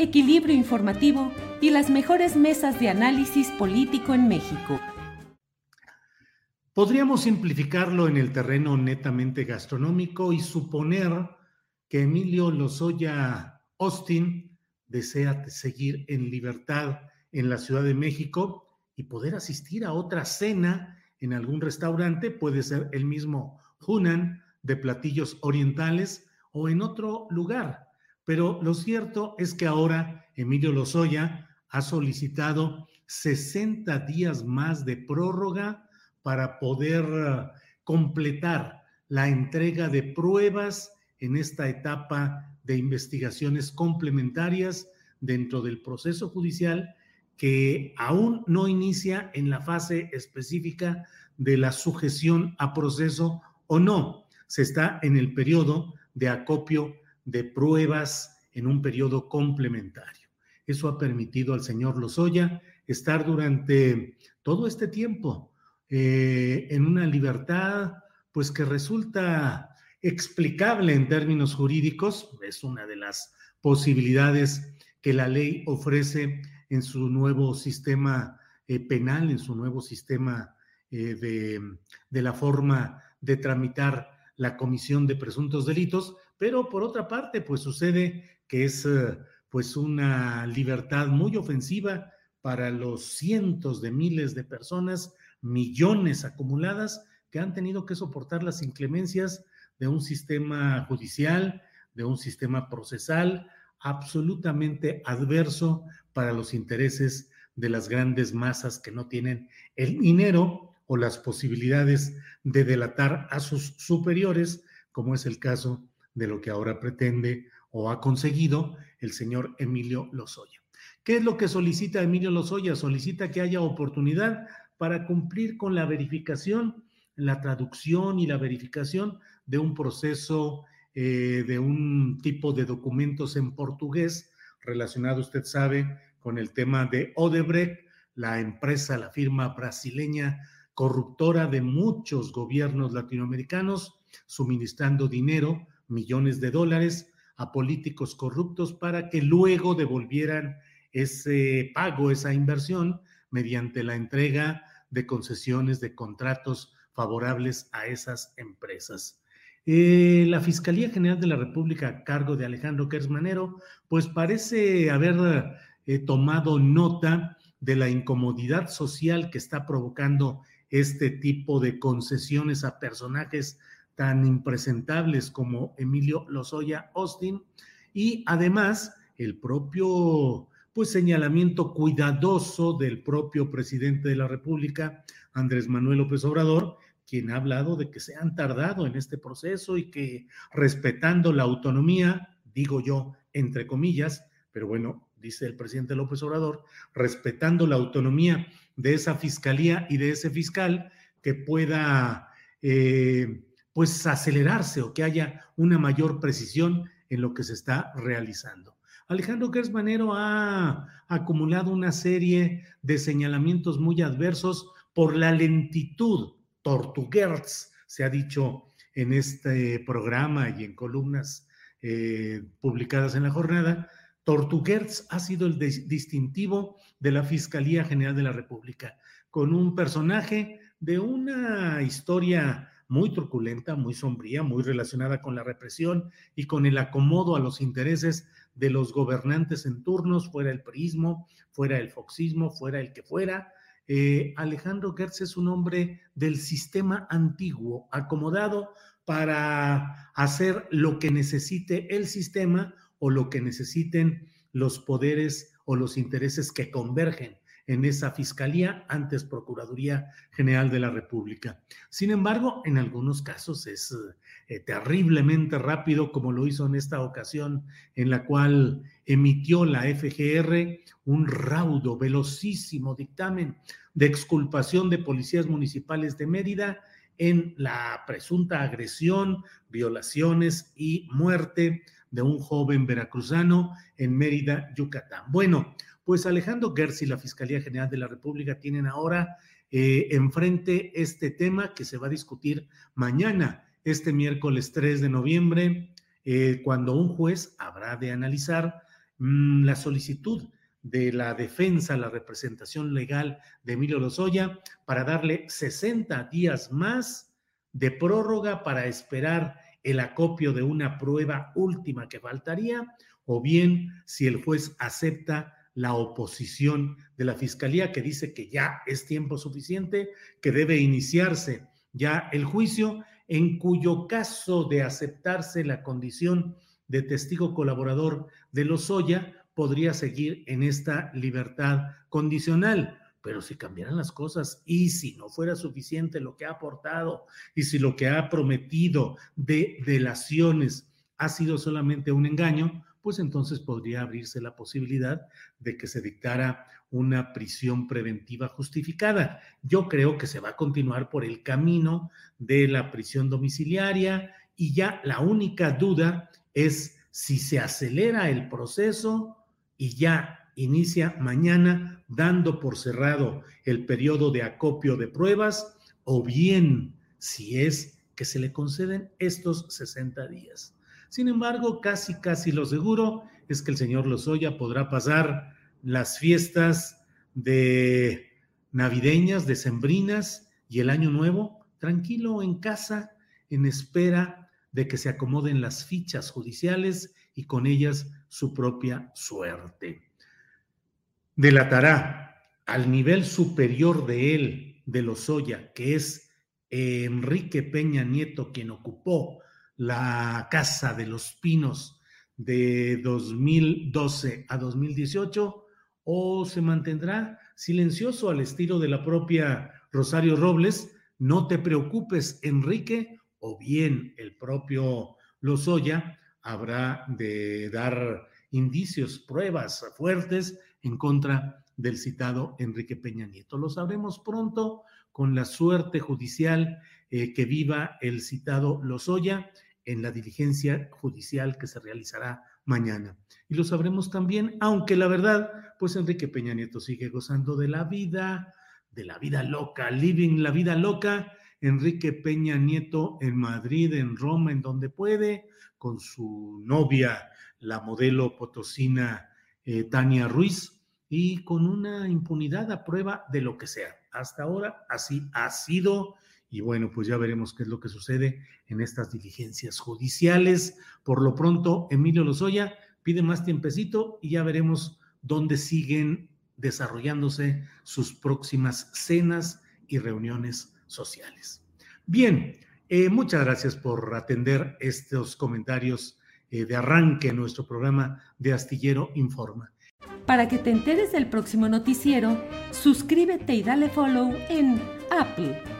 equilibrio informativo y las mejores mesas de análisis político en México. Podríamos simplificarlo en el terreno netamente gastronómico y suponer que Emilio Lozoya Austin desea seguir en libertad en la Ciudad de México y poder asistir a otra cena en algún restaurante, puede ser el mismo Hunan de platillos orientales o en otro lugar. Pero lo cierto es que ahora Emilio Lozoya ha solicitado 60 días más de prórroga para poder eh, completar la entrega de pruebas en esta etapa de investigaciones complementarias dentro del proceso judicial que aún no inicia en la fase específica de la sujeción a proceso o no. Se está en el periodo de acopio de pruebas en un periodo complementario. Eso ha permitido al señor Lozoya estar durante todo este tiempo eh, en una libertad, pues que resulta explicable en términos jurídicos, es una de las posibilidades que la ley ofrece en su nuevo sistema eh, penal, en su nuevo sistema eh, de, de la forma de tramitar la comisión de presuntos delitos, pero por otra parte, pues sucede que es eh, pues una libertad muy ofensiva para los cientos de miles de personas, millones acumuladas, que han tenido que soportar las inclemencias de un sistema judicial, de un sistema procesal absolutamente adverso para los intereses de las grandes masas que no tienen el dinero o las posibilidades de delatar a sus superiores, como es el caso de lo que ahora pretende o ha conseguido el señor Emilio Lozoya. ¿Qué es lo que solicita Emilio Lozoya? Solicita que haya oportunidad para cumplir con la verificación, la traducción y la verificación de un proceso eh, de un tipo de documentos en portugués relacionado, usted sabe, con el tema de Odebrecht, la empresa, la firma brasileña corruptora de muchos gobiernos latinoamericanos, suministrando dinero, millones de dólares, a políticos corruptos para que luego devolvieran ese pago, esa inversión, mediante la entrega de concesiones, de contratos favorables a esas empresas. Eh, la Fiscalía General de la República a cargo de Alejandro Kersmanero, pues parece haber eh, tomado nota de la incomodidad social que está provocando este tipo de concesiones a personajes tan impresentables como Emilio Lozoya Austin y además el propio pues señalamiento cuidadoso del propio presidente de la República, Andrés Manuel López Obrador, quien ha hablado de que se han tardado en este proceso y que respetando la autonomía, digo yo, entre comillas, pero bueno, dice el presidente López Obrador, respetando la autonomía de esa fiscalía y de ese fiscal que pueda eh, pues acelerarse o que haya una mayor precisión en lo que se está realizando. Alejandro Gersmanero ha acumulado una serie de señalamientos muy adversos por la lentitud, tortuguerz, se ha dicho en este programa y en columnas eh, publicadas en la jornada, Tortuguerz ha sido el distintivo de la Fiscalía General de la República, con un personaje de una historia muy truculenta, muy sombría, muy relacionada con la represión y con el acomodo a los intereses de los gobernantes en turnos, fuera el prismo, fuera el foxismo, fuera el que fuera. Eh, Alejandro Gertz es un hombre del sistema antiguo, acomodado para hacer lo que necesite el sistema o lo que necesiten los poderes o los intereses que convergen en esa Fiscalía, antes Procuraduría General de la República. Sin embargo, en algunos casos es eh, terriblemente rápido, como lo hizo en esta ocasión, en la cual emitió la FGR un raudo, velocísimo dictamen de exculpación de policías municipales de Mérida en la presunta agresión, violaciones y muerte de un joven veracruzano en Mérida, Yucatán. Bueno, pues Alejandro Gersi y la Fiscalía General de la República tienen ahora eh, enfrente este tema que se va a discutir mañana, este miércoles 3 de noviembre, eh, cuando un juez habrá de analizar mm, la solicitud de la defensa, la representación legal de Emilio Lozoya para darle 60 días más de prórroga para esperar el acopio de una prueba última que faltaría, o bien si el juez acepta la oposición de la Fiscalía que dice que ya es tiempo suficiente, que debe iniciarse ya el juicio, en cuyo caso de aceptarse la condición de testigo colaborador de Lozoya, podría seguir en esta libertad condicional. Pero si cambiaran las cosas y si no fuera suficiente lo que ha aportado y si lo que ha prometido de delaciones ha sido solamente un engaño, pues entonces podría abrirse la posibilidad de que se dictara una prisión preventiva justificada. Yo creo que se va a continuar por el camino de la prisión domiciliaria y ya la única duda es si se acelera el proceso y ya inicia mañana dando por cerrado el periodo de acopio de pruebas o bien si es que se le conceden estos 60 días. Sin embargo, casi, casi lo seguro es que el señor Lozoya podrá pasar las fiestas de navideñas, decembrinas y el año nuevo tranquilo en casa en espera de que se acomoden las fichas judiciales y con ellas su propia suerte. Delatará al nivel superior de él, de Lozoya, que es Enrique Peña Nieto, quien ocupó la Casa de los Pinos de 2012 a 2018 o se mantendrá silencioso al estilo de la propia Rosario Robles? No te preocupes, Enrique, o bien el propio Lozoya habrá de dar indicios, pruebas fuertes en contra del citado Enrique Peña Nieto. Lo sabremos pronto con la suerte judicial eh, que viva el citado Lozoya en la diligencia judicial que se realizará mañana. Y lo sabremos también, aunque la verdad, pues Enrique Peña Nieto sigue gozando de la vida, de la vida loca, living la vida loca. Enrique Peña Nieto en Madrid, en Roma, en donde puede, con su novia, la modelo potosina eh, Tania Ruiz, y con una impunidad a prueba de lo que sea. Hasta ahora así ha sido y bueno, pues ya veremos qué es lo que sucede en estas diligencias judiciales. Por lo pronto, Emilio Lozoya pide más tiempecito y ya veremos dónde siguen desarrollándose sus próximas cenas y reuniones sociales. Bien, eh, muchas gracias por atender estos comentarios eh, de arranque en nuestro programa de Astillero Informa. Para que te enteres del próximo noticiero, suscríbete y dale follow en Apple